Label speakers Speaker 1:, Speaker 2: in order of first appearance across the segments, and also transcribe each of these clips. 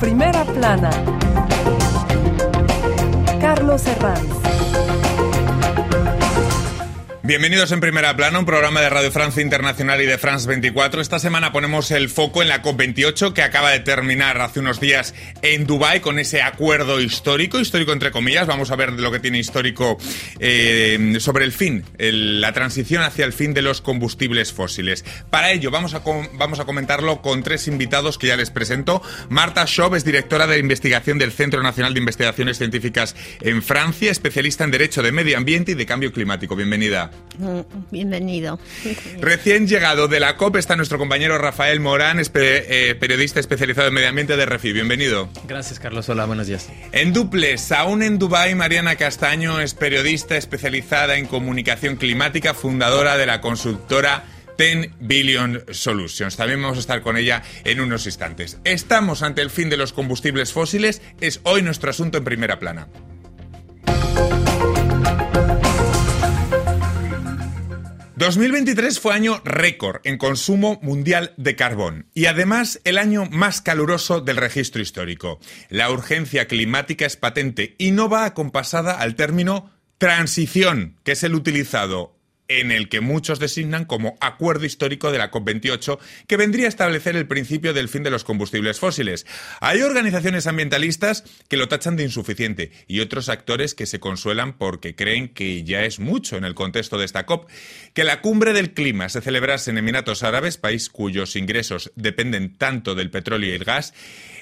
Speaker 1: Primera plana. Carlos Herranz.
Speaker 2: Bienvenidos en Primera Plana, un programa de Radio Francia Internacional y de France 24. Esta semana ponemos el foco en la COP28 que acaba de terminar hace unos días en Dubái con ese acuerdo histórico, histórico entre comillas. Vamos a ver lo que tiene histórico eh, sobre el fin, la transición hacia el fin de los combustibles fósiles. Para ello vamos a, vamos a comentarlo con tres invitados que ya les presento. Marta Schob es directora de investigación del Centro Nacional de Investigaciones Científicas en Francia, especialista en Derecho de Medio Ambiente y de Cambio Climático. Bienvenida.
Speaker 3: Mm, bienvenido.
Speaker 2: Recién llegado de la COP está nuestro compañero Rafael Morán, eh, periodista especializado en medio ambiente de Refi. Bienvenido.
Speaker 4: Gracias, Carlos. Hola, buenos días.
Speaker 2: En duples, aún en Dubái, Mariana Castaño es periodista especializada en comunicación climática, fundadora de la consultora 10 Billion Solutions. También vamos a estar con ella en unos instantes. Estamos ante el fin de los combustibles fósiles. Es hoy nuestro asunto en primera plana. 2023 fue año récord en consumo mundial de carbón y además el año más caluroso del registro histórico. La urgencia climática es patente y no va acompasada al término transición, que es el utilizado en el que muchos designan como acuerdo histórico de la COP28, que vendría a establecer el principio del fin de los combustibles fósiles. Hay organizaciones ambientalistas que lo tachan de insuficiente y otros actores que se consuelan porque creen que ya es mucho en el contexto de esta COP. Que la cumbre del clima se celebrase en Emiratos Árabes, país cuyos ingresos dependen tanto del petróleo y el gas,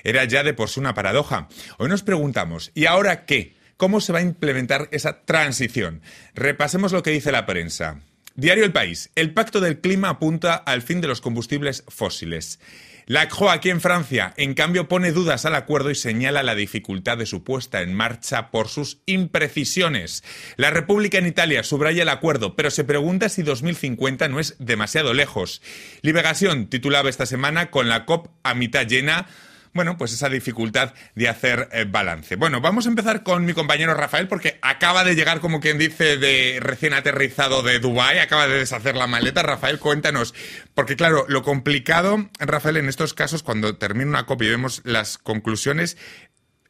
Speaker 2: era ya de por sí una paradoja. Hoy nos preguntamos, ¿y ahora qué? ¿Cómo se va a implementar esa transición? Repasemos lo que dice la prensa. Diario El País. El Pacto del Clima apunta al fin de los combustibles fósiles. La aquí en Francia, en cambio, pone dudas al acuerdo y señala la dificultad de su puesta en marcha por sus imprecisiones. La República en Italia subraya el acuerdo, pero se pregunta si 2050 no es demasiado lejos. Liberación titulaba esta semana con la COP a mitad llena bueno, pues esa dificultad de hacer eh, balance. Bueno, vamos a empezar con mi compañero Rafael porque acaba de llegar, como quien dice, de recién aterrizado de Dubái, acaba de deshacer la maleta. Rafael, cuéntanos, porque claro, lo complicado, Rafael, en estos casos, cuando termina una copia y vemos las conclusiones,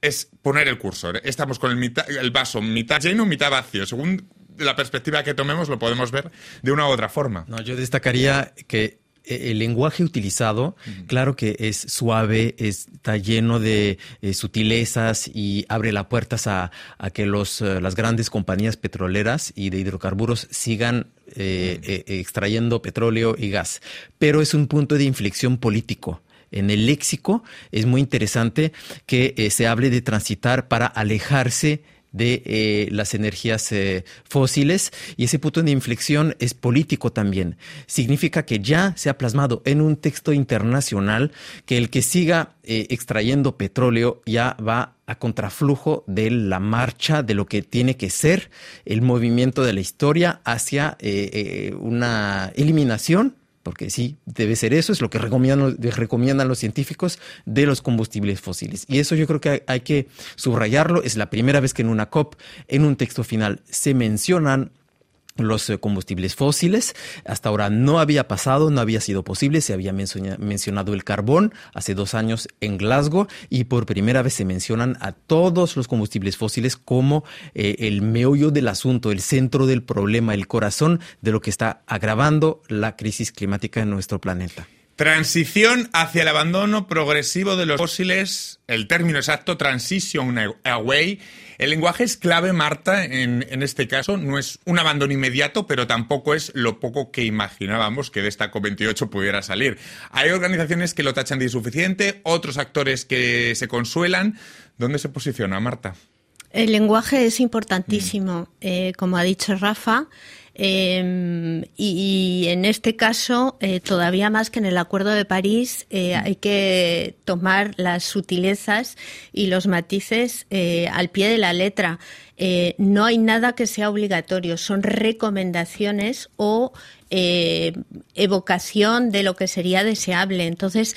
Speaker 2: es poner el cursor. Estamos con el, el vaso mitad lleno, mitad vacío. Según la perspectiva que tomemos, lo podemos ver de una u otra forma.
Speaker 4: No, yo destacaría que el lenguaje utilizado, claro que es suave, está lleno de eh, sutilezas y abre las puertas a, que los, eh, las grandes compañías petroleras y de hidrocarburos sigan extrayendo petróleo y gas. Pero es un punto de inflexión político. En el léxico es muy interesante que se hable de transitar para alejarse de eh, las energías eh, fósiles y ese punto de inflexión es político también. Significa que ya se ha plasmado en un texto internacional que el que siga eh, extrayendo petróleo ya va a contraflujo de la marcha de lo que tiene que ser el movimiento de la historia hacia una eliminación porque sí, debe ser eso, es lo que recomiendan, los científicos de los combustibles fósiles. Y eso yo creo que hay, que subrayarlo, es la primera vez que en una COP, en un texto final, se mencionan los eh, combustibles fósiles. Hasta ahora no había pasado, no había sido posible. Se había mencionado el carbón hace dos años en Glasgow y por primera vez se mencionan a todos los combustibles fósiles como eh, el meollo del asunto, el centro del problema, el corazón de lo que está agravando la crisis climática en nuestro planeta.
Speaker 2: Transición hacia el abandono progresivo de los fósiles, el término exacto, transition away. El lenguaje es clave, Marta, en, este caso. No es un abandono inmediato, pero tampoco es lo poco que imaginábamos que de esta COP28 pudiera salir. Hay organizaciones que lo tachan de insuficiente, otros actores que se consuelan. ¿Dónde se posiciona, Marta?
Speaker 3: El lenguaje es importantísimo. Eh, como ha dicho Rafa, Em, y, en este caso, eh, todavía más que en el Acuerdo de París, eh, hay que tomar las sutilezas y los matices eh, al pie de la letra. No hay nada que sea obligatorio, son recomendaciones o evocación de lo que sería deseable. Entonces,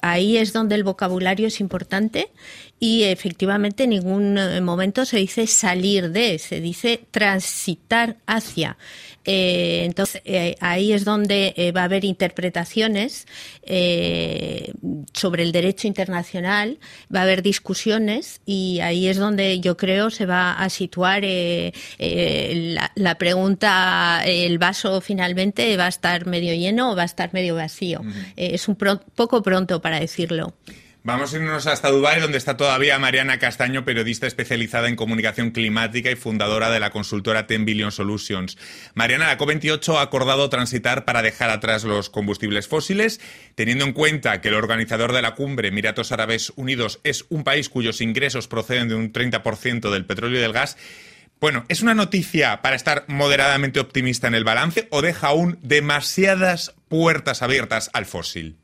Speaker 3: ahí es donde el vocabulario es importante y efectivamente en ningún momento se dice salir de, se dice transitar hacia. Eh, entonces, eh, ahí es donde eh, va a haber interpretaciones sobre el derecho internacional, va a haber discusiones y ahí es donde yo creo se va a situar la, pregunta, el vaso finalmente va a estar medio lleno o va a estar medio vacío. es un poco pronto para decirlo.
Speaker 2: Vamos a irnos hasta Dubái, donde está todavía Mariana Castaño, periodista especializada en comunicación climática y fundadora de la consultora Ten Billion Solutions. Mariana, la COP28 ha acordado transitar para dejar atrás los combustibles fósiles, teniendo en cuenta que el organizador de la cumbre, Emiratos Árabes Unidos, es un país cuyos ingresos proceden de un 30% del petróleo y del gas. Bueno, ¿es una noticia para estar moderadamente optimista en el balance o deja aún demasiadas puertas abiertas al fósil?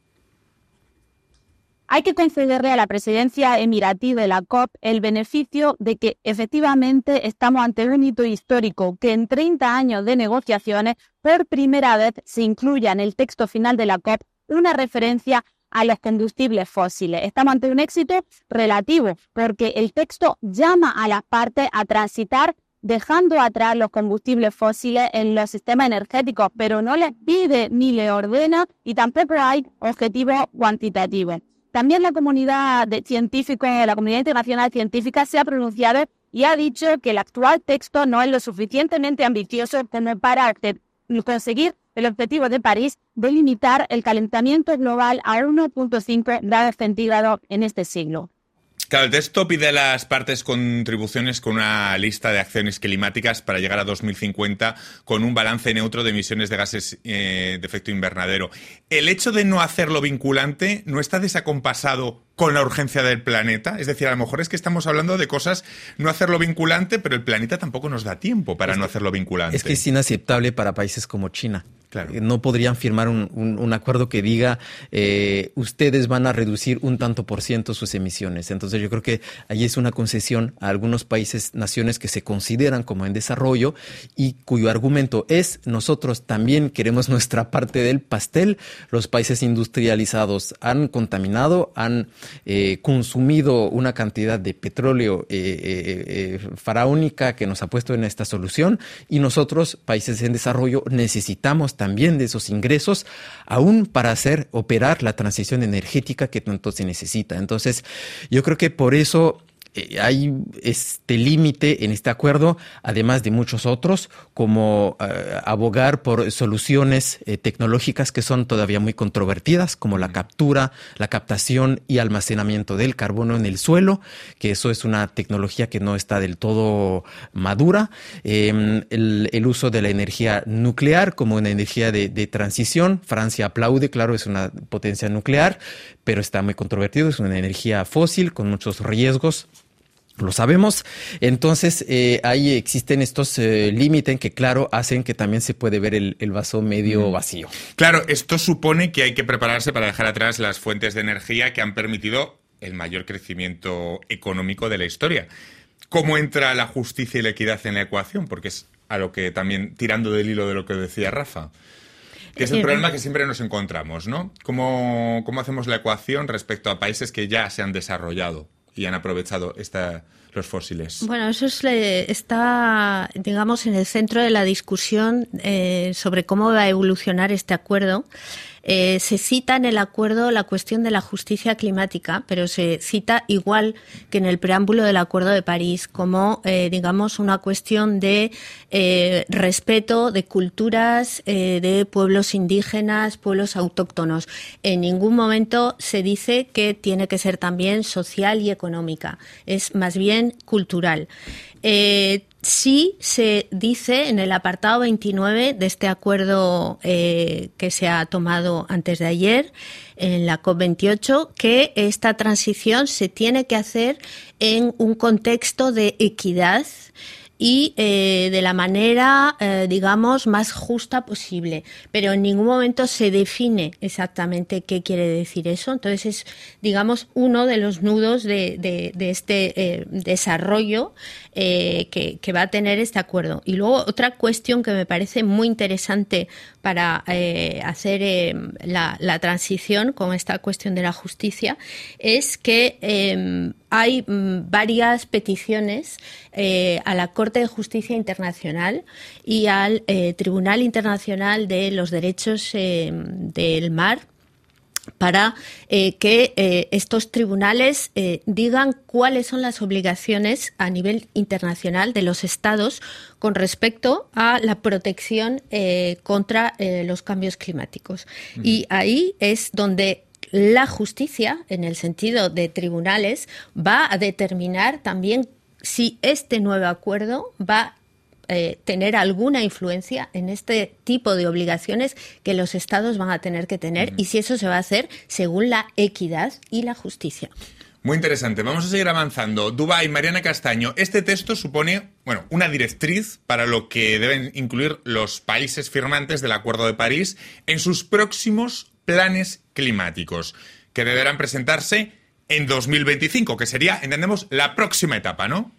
Speaker 5: Hay que concederle a la presidencia emiratí de la COP el beneficio de que efectivamente estamos ante un hito histórico que en 30 años de negociaciones por primera vez se incluya en el texto final de la COP una referencia a los combustibles fósiles. Estamos ante un éxito relativo porque el texto llama a las partes a transitar dejando atrás los combustibles fósiles en los sistemas energéticos, pero no les pide ni le ordena y tampoco hay objetivos cuantitativos. También la comunidad científica, la comunidad internacional científica se ha pronunciado y ha dicho que el actual texto no es lo suficientemente ambicioso para conseguir el objetivo de París de limitar el calentamiento global a 1.5 grados centígrados en este siglo.
Speaker 2: Claro, el texto pide a las partes contribuciones con una lista de acciones climáticas para llegar a 2050 con un balance neutro de emisiones de gases eh, de efecto invernadero. ¿El hecho de no hacerlo vinculante no está desacompasado con la urgencia del planeta? Es decir, a lo mejor es que estamos hablando de cosas, no hacerlo vinculante, pero el planeta tampoco nos da tiempo para no hacerlo vinculante.
Speaker 4: Es que es inaceptable para países como China. Claro. Eh, no podrían firmar un, acuerdo que diga eh, ustedes van a reducir un tanto por ciento sus emisiones. Entonces yo creo que ahí es una concesión a algunos países, naciones que se consideran como en desarrollo y cuyo argumento es nosotros también queremos nuestra parte del pastel. Los países industrializados han contaminado, han eh, consumido una cantidad de petróleo faraónica que nos ha puesto en esta solución y nosotros, países en desarrollo, necesitamos también de esos ingresos, aún para hacer operar la transición energética que tanto se necesita. Entonces, yo creo que por eso eh, hay este límite en este acuerdo, además de muchos otros, como eh, abogar por soluciones eh, tecnológicas que son todavía muy controvertidas, como la captura, la captación y almacenamiento del carbono en el suelo, que eso es una tecnología que no está del todo madura. Em, el, uso de la energía nuclear como una energía de, de transición. Francia aplaude, claro, es una potencia nuclear, pero está muy controvertido, es una energía fósil con muchos riesgos lo sabemos. Entonces, eh, ahí existen estos eh, límites que, claro, hacen que también se puede ver el, vaso medio mm. vacío.
Speaker 2: Claro, esto supone que hay que prepararse para dejar atrás las fuentes de energía que han permitido el mayor crecimiento económico de la historia. ¿Cómo entra la justicia y la equidad en la ecuación? Porque es a lo que también, tirando del hilo de lo que decía Rafa. Que es el problema que siempre nos encontramos, ¿no? ¿Cómo, ¿Cómo hacemos la ecuación respecto a países que ya se han desarrollado? Y han aprovechado esta, los fósiles.
Speaker 3: Bueno, eso está, digamos, en el centro de la discusión eh, sobre cómo va a evolucionar este acuerdo. Eh, se cita en el acuerdo la cuestión de la justicia climática, pero se cita igual que en el preámbulo del Acuerdo de París como, eh, digamos, una cuestión de eh, respeto de culturas de pueblos indígenas, pueblos autóctonos. En ningún momento se dice que tiene que ser también social y económica, es más bien cultural. Sí se dice en el apartado 29 de este acuerdo eh, que se ha tomado antes de ayer en la COP28 que esta transición se tiene que hacer en un contexto de equidad y eh, de la manera, eh, digamos, más justa posible. Pero en ningún momento se define exactamente qué quiere decir eso. Entonces es, digamos, uno de los nudos de, de, este eh, desarrollo que, que, va a tener este acuerdo. Y luego otra cuestión que me parece muy interesante para hacer la, la, transición con esta cuestión de la justicia es que hay mm, varias peticiones eh, a la Corte de Justicia Internacional y al eh, Tribunal Internacional de los Derechos eh, del Mar para que estos tribunales digan cuáles son las obligaciones a nivel internacional de los estados con respecto a la protección contra los cambios climáticos. Y ahí es donde la justicia, en el sentido de tribunales, va a determinar también si este nuevo acuerdo va a eh, tener alguna influencia en este tipo de obligaciones que los estados van a tener que tener y si eso se va a hacer según la equidad y la justicia.
Speaker 2: Muy interesante. Vamos a seguir avanzando. Dubái, Mariana Castaño, este texto supone, bueno, una directriz para lo que deben incluir los países firmantes del Acuerdo de París en sus próximos planes climáticos, que deberán presentarse en 2025, que sería, entendemos, la próxima etapa, ¿no?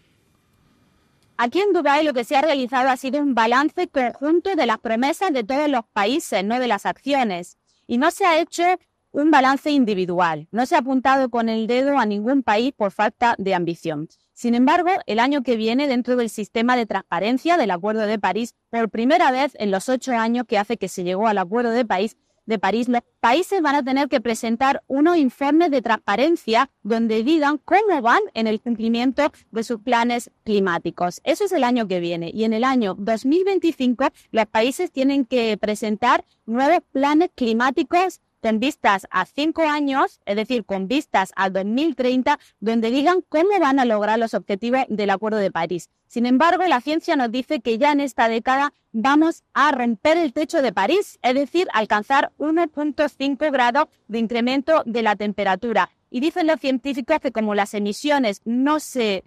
Speaker 5: Aquí en Dubái lo que se ha realizado ha sido un balance conjunto de las promesas de todos los países, no de las acciones. Y no se ha hecho un balance individual. No se ha apuntado con el dedo a ningún país por falta de ambición. Sin embargo, el año que viene, dentro del sistema de transparencia del Acuerdo de París, por primera vez en los ocho años que hace que se llegó al Acuerdo de París, de París, los países van a tener que presentar unos informes de transparencia donde digan cómo van en el cumplimiento de sus planes climáticos. Eso es el año que viene. Y en el año 2025, los países tienen que presentar nuevos planes climáticos con vistas a cinco años, es decir, con vistas al 2030, donde digan cómo van a lograr los objetivos del Acuerdo de París. Sin embargo, la ciencia nos dice que ya en esta década vamos a romper el techo de París, es decir, alcanzar 1.5 grados de incremento de la temperatura. Y dicen los científicos que como las emisiones no se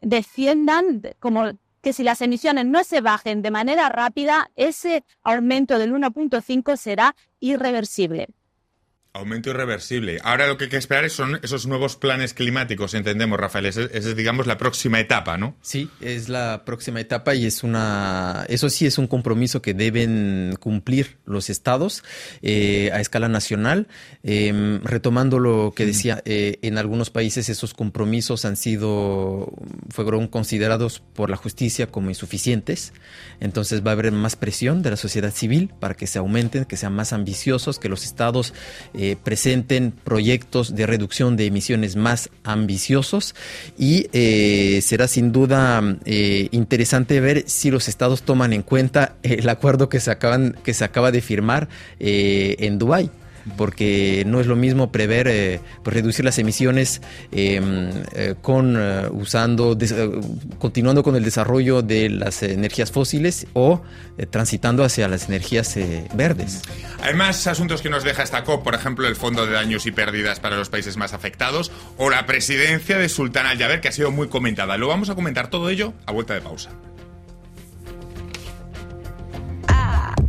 Speaker 5: desciendan, como que si las emisiones no se bajen de manera rápida, ese aumento del 1.5 será irreversible.
Speaker 2: Aumento irreversible. Ahora lo que hay que esperar son esos nuevos planes climáticos, entendemos, Rafael. Esa es, digamos, la próxima etapa, ¿no?
Speaker 4: Sí, es la próxima etapa y es una. Eso sí es un compromiso que deben cumplir los estados eh, a escala nacional. Em, retomando lo que decía, eh, en algunos países esos compromisos han sido. fueron considerados por la justicia como insuficientes. Entonces va a haber más presión de la sociedad civil para que se aumenten, que sean más ambiciosos, que los estados. Eh, presenten proyectos de reducción de emisiones más ambiciosos y eh, será sin duda eh, interesante ver si los estados toman en cuenta el acuerdo que se, acaban, que se acaba de firmar en Dubái porque no es lo mismo prever eh, pues, reducir las emisiones em, eh, con eh, usando continuando con el desarrollo de las energías fósiles o transitando hacia las energías verdes.
Speaker 2: Hay más asuntos que nos deja esta COP, por ejemplo, el Fondo de Daños y Pérdidas para los países más afectados o la presidencia de Sultán Al-Jaber, que ha sido muy comentada. Lo vamos a comentar todo ello a vuelta de pausa.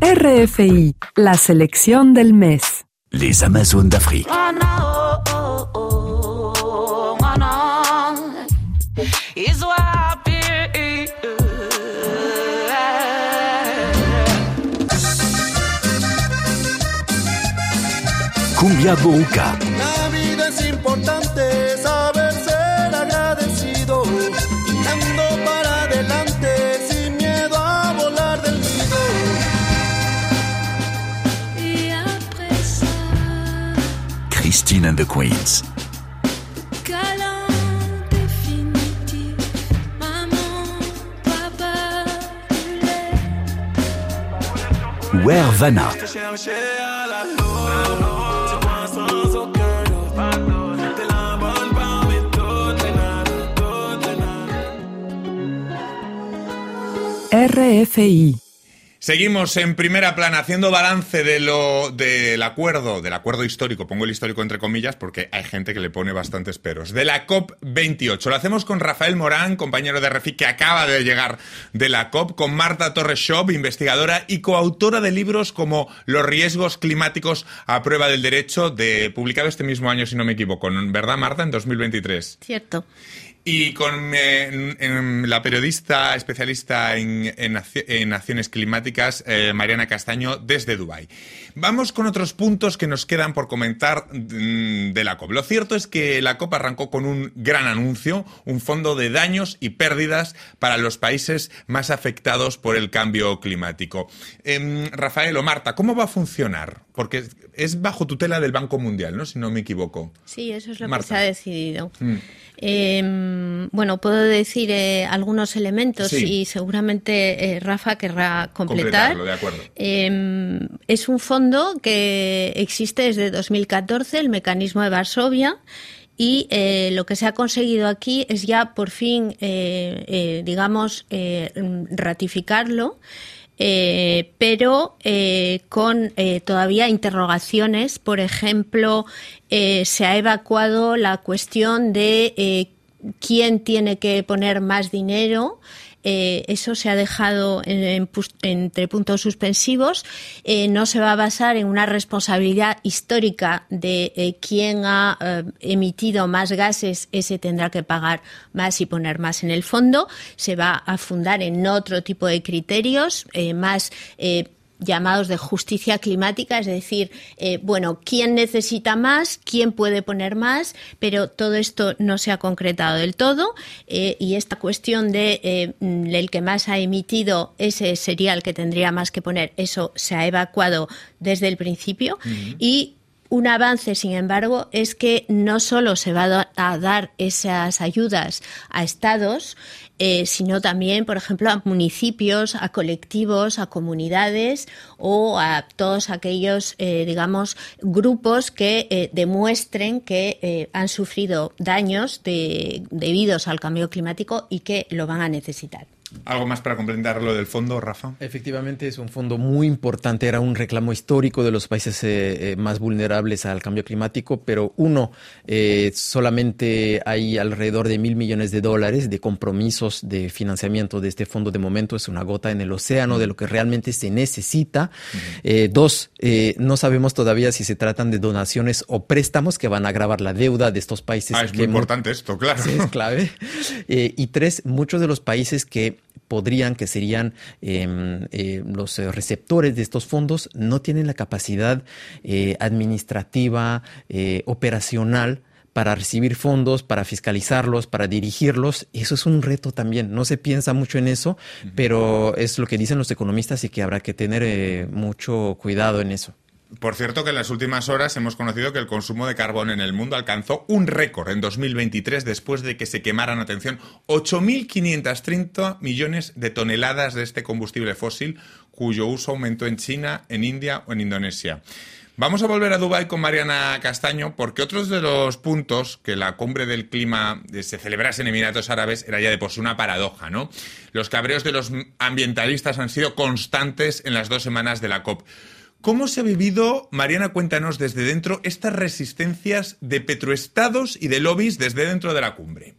Speaker 1: RFI, la selección del mes.
Speaker 6: Les Amazones d'Afrique. Cumbia Boca.
Speaker 7: La vida es importante,
Speaker 6: Christine and the Queens. Where Vanna.
Speaker 1: RFI.
Speaker 2: Seguimos en primera plana haciendo balance de lo del acuerdo, del acuerdo histórico, pongo el histórico entre comillas porque hay gente que le pone bastantes peros, de la COP28. Lo hacemos con Rafael Morán, compañero de RFI que acaba de llegar de la COP, con Marta Torres Shop, investigadora y coautora de libros como Los riesgos climáticos a prueba del derecho, de publicado este mismo año, si no me equivoco, ¿verdad Marta? En 2023.
Speaker 3: Cierto.
Speaker 2: Y con eh, la periodista especialista en, en, acciones climáticas, eh, Mariana Castaño, desde Dubái. Vamos con otros puntos que nos quedan por comentar mm, de la COP. Lo cierto es que la COP arrancó con un gran anuncio, un fondo de daños y pérdidas para los países más afectados por el cambio climático. Eh, Rafael o Marta, ¿cómo va a funcionar? Porque es bajo tutela del Banco Mundial, ¿no? Si no me equivoco.
Speaker 3: Sí, eso es lo que se ha decidido. Mm. Eh, bueno, puedo decir eh, algunos elementos y seguramente eh, Rafa querrá completar.
Speaker 2: De acuerdo.
Speaker 3: Em, es un fondo que existe desde 2014, el mecanismo de Varsovia. Y eh, lo que se ha conseguido aquí es ya por fin, digamos, ratificarlo eh, pero eh, con eh, todavía interrogaciones. Por ejemplo, se ha evacuado la cuestión de quién tiene que poner más dinero eh, eso se ha dejado entre puntos suspensivos. Eh, no se va a basar en una responsabilidad histórica de eh, quién ha emitido más gases, ese tendrá que pagar más y poner más en el fondo. Se va a fundar en otro tipo de criterios más llamados de justicia climática, es decir, eh, bueno, quién necesita más, quién puede poner más, pero todo esto no se ha concretado del todo eh, y esta cuestión de eh, el que más ha emitido ese sería el que tendría más que poner, eso se ha evacuado desde el principio y un avance, sin embargo, es que no solo se va a dar esas ayudas a estados, eh, sino también, por ejemplo, a municipios, a colectivos, a comunidades o a todos aquellos, eh, digamos, grupos que eh, demuestren que han sufrido daños debidos al cambio climático y que lo van a necesitar.
Speaker 2: ¿Algo más para complementar lo del fondo, Rafa?
Speaker 4: Efectivamente, es un fondo muy importante. Era un reclamo histórico de los países eh, eh, más vulnerables al cambio climático, pero uno, eh, solamente hay alrededor de mil millones de dólares de compromisos de financiamiento de este fondo de momento. Es una gota en el océano de lo que realmente se necesita. dos, no sabemos todavía si se tratan de donaciones o préstamos que van a agravar la deuda de estos países.
Speaker 2: Ah, es muy importante esto, claro.
Speaker 4: es clave. y tres, muchos de los países que podrían, que serían em, eh, los eh, receptores de estos fondos, no tienen la capacidad eh, administrativa, operacional, para recibir fondos, para fiscalizarlos, para dirigirlos. Eso es un reto también. No se piensa mucho en eso, pero es lo que dicen los economistas y que habrá que tener mucho cuidado en eso.
Speaker 2: Por cierto que en las últimas horas hemos conocido que el consumo de carbón en el mundo alcanzó un récord en 2023 después de que se quemaran, atención, 8.530 millones de toneladas de este combustible fósil cuyo uso aumentó en China, en India o en Indonesia. Vamos a volver a Dubái con Mariana Castaño porque otros de los puntos que la cumbre del clima se celebrase en Emiratos Árabes era ya de por sí una paradoja, ¿no? Los cabreos de los ambientalistas han sido constantes en las dos semanas de la COP. ¿Cómo se ha vivido, Mariana, cuéntanos desde dentro, estas resistencias de petroestados y de lobbies desde dentro de la cumbre?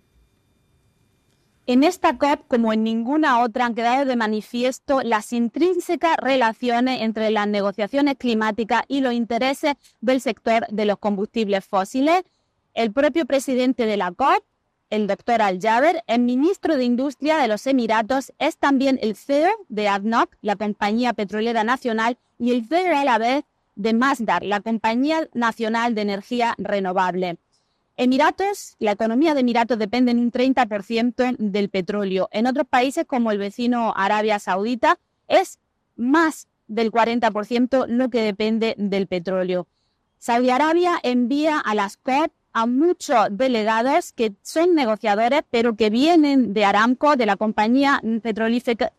Speaker 5: En esta COP, como en ninguna otra, han quedado de manifiesto las intrínsecas relaciones entre las negociaciones climáticas y los intereses del sector de los combustibles fósiles. El propio presidente de la COP, el doctor Al-Jaber, el ministro de Industria de los Emiratos, es también el CEO de ADNOC, la compañía petrolera nacional, y el CEO a la vez de Masdar, la compañía nacional de energía renovable. Emiratos, la economía de Emiratos depende en un 30% del petróleo. En otros países como el vecino Arabia Saudita es más del 40% lo que depende del petróleo. Saudi Arabia envía a las COP a muchos delegados que son negociadores, pero que vienen de Aramco, de la compañía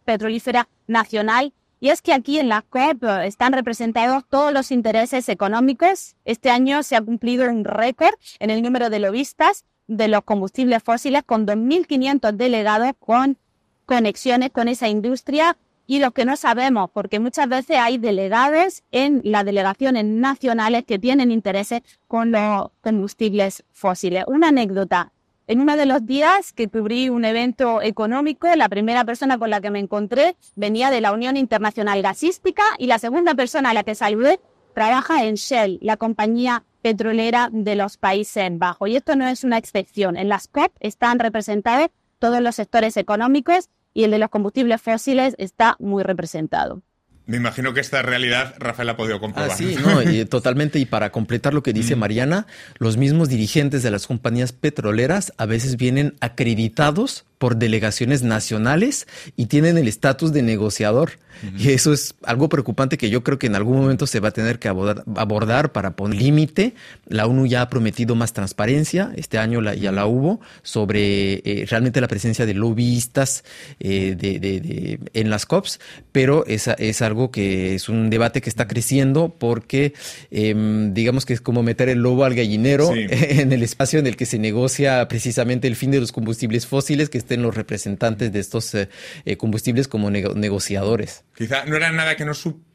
Speaker 5: petrolífera, nacional. Y es que aquí en la COP están representados todos los intereses económicos. Este año se ha cumplido un récord en el número de lobistas de los combustibles fósiles con 2.500 delegados con conexiones con esa industria y lo que no sabemos, porque muchas veces hay delegados en las delegaciones nacionales que tienen intereses con los combustibles fósiles. Una anécdota. En uno de los días que cubrí un evento económico, la primera persona con la que me encontré venía de la Unión Internacional Gasística y la segunda persona a la que saludé trabaja en Shell, la compañía petrolera de los Países Bajos. Y esto no es una excepción. En las COP están representados todos los sectores económicos y el de los combustibles fósiles está muy representado.
Speaker 2: Me imagino que esta realidad Rafael ha podido comprobar.
Speaker 4: Ah, sí, no, y, totalmente. Y para completar lo que dice Mariana, los mismos dirigentes de las compañías petroleras a veces vienen acreditados por delegaciones nacionales y tienen el estatus de negociador. Y eso es algo preocupante que yo creo que en algún momento se va a tener que abordar, para poner límite. La ONU ya ha prometido más transparencia, este año ya la hubo, sobre eh, realmente la presencia de lobbyistas eh, de, en las COPs, pero es, es algo que es un debate que está creciendo porque em, digamos que es como meter el lobo al gallinero en el espacio en el que se negocia precisamente el fin de los combustibles fósiles que estén los representantes de estos eh, eh, combustibles como negociadores.
Speaker 2: Quizá no era nada que no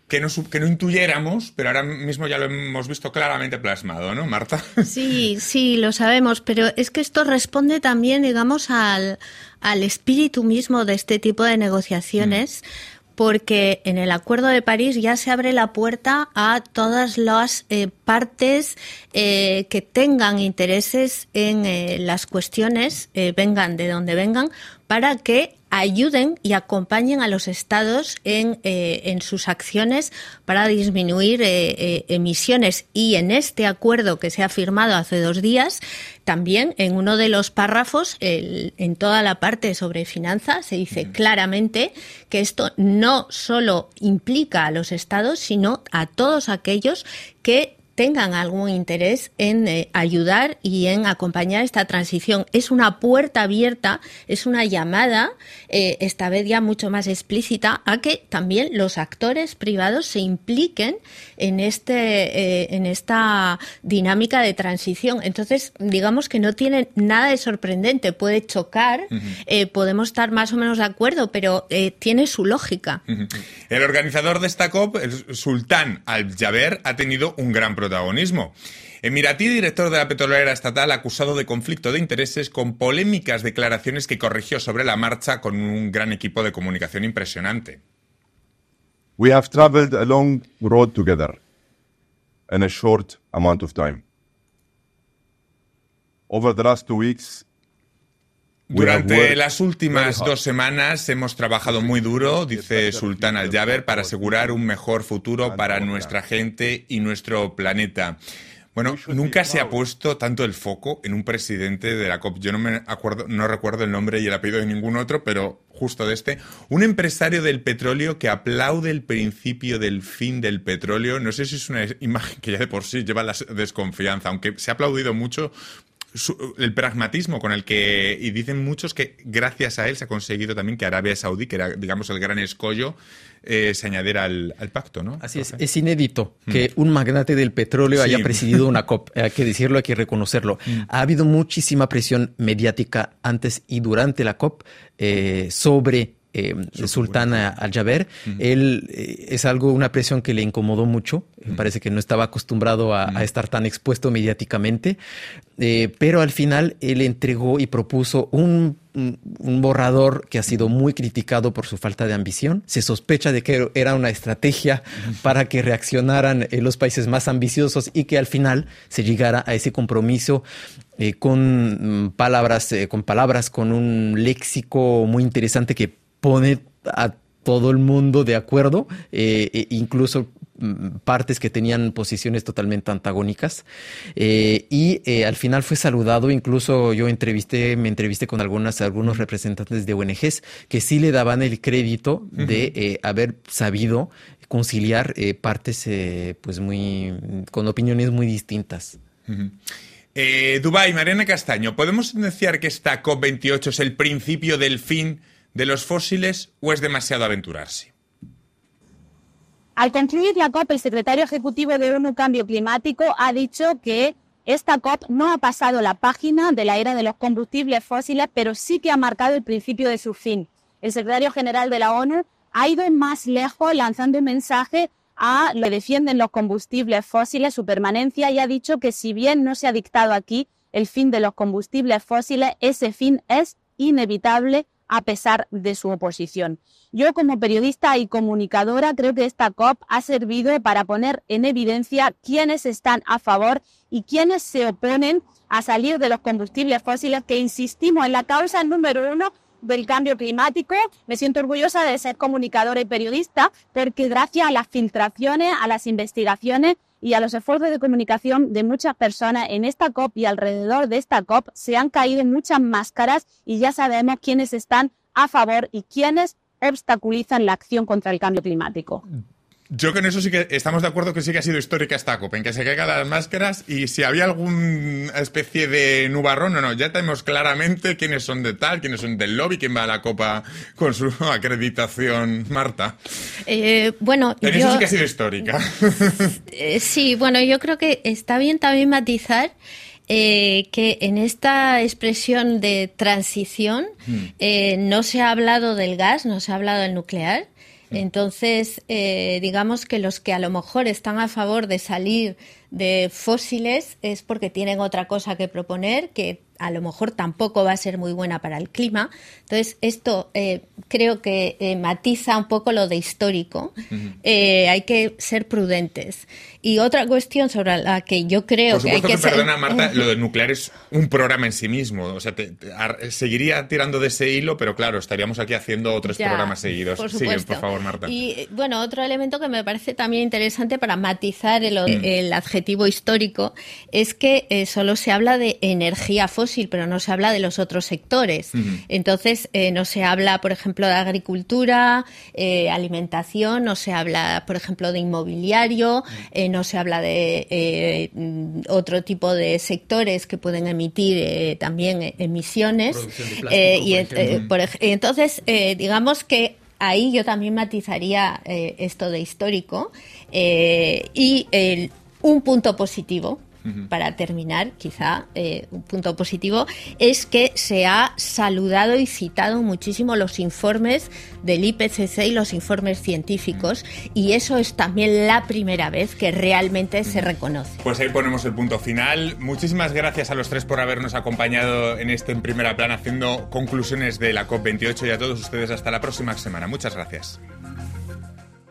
Speaker 2: que no, que no intuyéramos, pero ahora mismo ya lo hemos visto claramente plasmado, ¿no, Marta?
Speaker 3: Sí, sí, lo sabemos, pero es que esto responde también, digamos, al, al espíritu mismo de este tipo de negociaciones. Mm porque en el Acuerdo de París ya se abre la puerta a todas las eh, partes eh, que tengan intereses en eh, las cuestiones, vengan de donde vengan, para que ayuden y acompañen a los estados en, eh, en sus acciones para disminuir eh, eh, emisiones. Y en este acuerdo que se ha firmado hace dos días, también en uno de los párrafos, en toda la parte sobre finanzas, se dice claramente que esto no solo implica a los estados, sino a todos aquellos que tengan algún interés en eh, ayudar y en acompañar esta transición. Es una puerta abierta, es una llamada, eh, esta vez ya mucho más explícita, a que también los actores privados se impliquen en, este, eh, en esta dinámica de transición. Entonces, digamos que no tiene nada de sorprendente, puede chocar, podemos estar más o menos de acuerdo, pero tiene su lógica.
Speaker 2: El organizador de esta COP, el sultán Al-Jaber, ha tenido un gran protagonismo. Emiratí, director de la petrolera estatal, acusado de conflicto de intereses con polémicas declaraciones que corrigió sobre la marcha con un gran equipo de comunicación impresionante.
Speaker 8: We have traveled a long road together in a short amount of time. Over the last two weeks,
Speaker 2: durante las últimas dos semanas hemos trabajado muy duro, dice Sultán Al-Jaber, para asegurar un mejor futuro para nuestra gente y nuestro planeta. Bueno, nunca se ha puesto tanto el foco en un presidente de la COP. Yo no me acuerdo, no recuerdo el nombre y el apellido de ningún otro, pero justo de este. Un empresario del petróleo que aplaude el principio del fin del petróleo. No sé si es una imagen que ya de por sí lleva la desconfianza, aunque se ha aplaudido mucho el pragmatismo con el que, y dicen muchos que gracias a él se ha conseguido también que Arabia Saudí, que era, digamos, el gran escollo, eh, se añadiera al, pacto, ¿no?
Speaker 4: Así es, es inédito mm. que un magnate del petróleo haya presidido una COP, hay que decirlo, hay que reconocerlo. Mm. Ha habido muchísima presión mediática antes y durante la COP eh, sobre eh, Sultán Al-Jaber. Él eh, es algo, una presión que le incomodó mucho. Parece que no estaba acostumbrado a, estar tan expuesto mediáticamente. Eh, pero al final él entregó y propuso un, borrador que ha sido muy criticado por su falta de ambición. Se sospecha de que era una estrategia para que reaccionaran los países más ambiciosos y que al final se llegara a ese compromiso con mm, palabras, con palabras, con un léxico muy interesante que pone a todo el mundo de acuerdo, eh, e incluso partes que tenían posiciones totalmente antagónicas. Eh, y eh, al final fue saludado, incluso yo entrevisté, me entrevisté con algunas, algunos representantes de ONGs que sí le daban el crédito de haber sabido conciliar partes pues muy con opiniones muy distintas.
Speaker 2: Dubái, Mariana Castaño, ¿podemos decir que esta COP28 es el principio del fin de los fósiles o es demasiado aventurarse?
Speaker 5: Al concluir la COP, el secretario ejecutivo de ONU Cambio Climático ha dicho que esta COP no ha pasado la página de la era de los combustibles fósiles, pero sí que ha marcado el principio de su fin. El secretario general de la ONU ha ido más lejos lanzando un mensaje a lo que defienden los combustibles fósiles, su permanencia, y ha dicho que si bien no se ha dictado aquí el fin de los combustibles fósiles, ese fin es inevitable a pesar de su oposición. Yo como periodista y comunicadora creo que esta COP ha servido para poner en evidencia quiénes están a favor y quiénes se oponen a salir de los combustibles fósiles que insistimos en la causa número uno del cambio climático. Me siento orgullosa de ser comunicadora y periodista porque gracias a las filtraciones, a las investigaciones y a los esfuerzos de comunicación de muchas personas en esta COP y alrededor de esta COP se han caído muchas máscaras y ya sabemos quiénes están a favor y quiénes obstaculizan la acción contra el cambio climático.
Speaker 2: Yo con eso sí que estamos de acuerdo que sí que ha sido histórica esta COP, en que se caigan las máscaras y si había alguna especie de nubarrón, no, no, ya tenemos claramente quiénes son de tal, quiénes son del lobby, quién va a la Copa con su acreditación, Marta.
Speaker 3: Eh, bueno,
Speaker 2: en
Speaker 3: yo,
Speaker 2: eso sí que ha sido histórica.
Speaker 3: Eh, sí, bueno, yo creo que está bien también matizar eh, que en esta expresión de transición eh, no se ha hablado del gas, no se ha hablado del nuclear. Entonces, eh, digamos que los que a lo mejor están a favor de salir de fósiles es porque tienen otra cosa que proponer que a lo mejor tampoco va a ser muy buena para el clima. Entonces, esto eh, creo que eh, matiza un poco lo de histórico. Eh, hay que ser prudentes. Y otra cuestión sobre la que yo creo
Speaker 2: Por
Speaker 3: que hay que,
Speaker 2: que,
Speaker 3: ser...
Speaker 2: perdona, Marta, lo del nuclear es un programa en sí mismo. O sea, te- te- ar- seguiría tirando de ese hilo, pero claro, estaríamos aquí haciendo otros
Speaker 3: Ya,
Speaker 2: programas seguidos.
Speaker 3: Por
Speaker 2: Sigue, por favor, Marta.
Speaker 3: Y eh, bueno, otro elemento que me parece también interesante para matizar el,
Speaker 2: Mm.
Speaker 3: el adjetivo histórico es que eh, solo se habla de energía fósil, pero no se habla de los otros sectores. Entonces, eh, no se habla, por ejemplo, de agricultura, eh, alimentación, no se habla, por ejemplo, de inmobiliario, eh, no se habla de otro tipo de sectores que pueden emitir también emisiones.
Speaker 4: Plástico,
Speaker 3: y
Speaker 4: por
Speaker 3: ent-
Speaker 4: ejemplo.
Speaker 3: por ej- entonces, digamos que ahí yo también matizaría eh, esto de histórico eh, y el- un punto positivo. Para terminar, quizá eh, un punto positivo es que se ha saludado y citado muchísimo los informes del IPCC y los informes científicos y eso es también la primera vez que realmente se reconoce.
Speaker 2: Pues ahí ponemos el punto final. Muchísimas gracias a los tres por habernos acompañado en este en primera plana haciendo conclusiones de la COP28 y a todos ustedes hasta la próxima semana. Muchas gracias.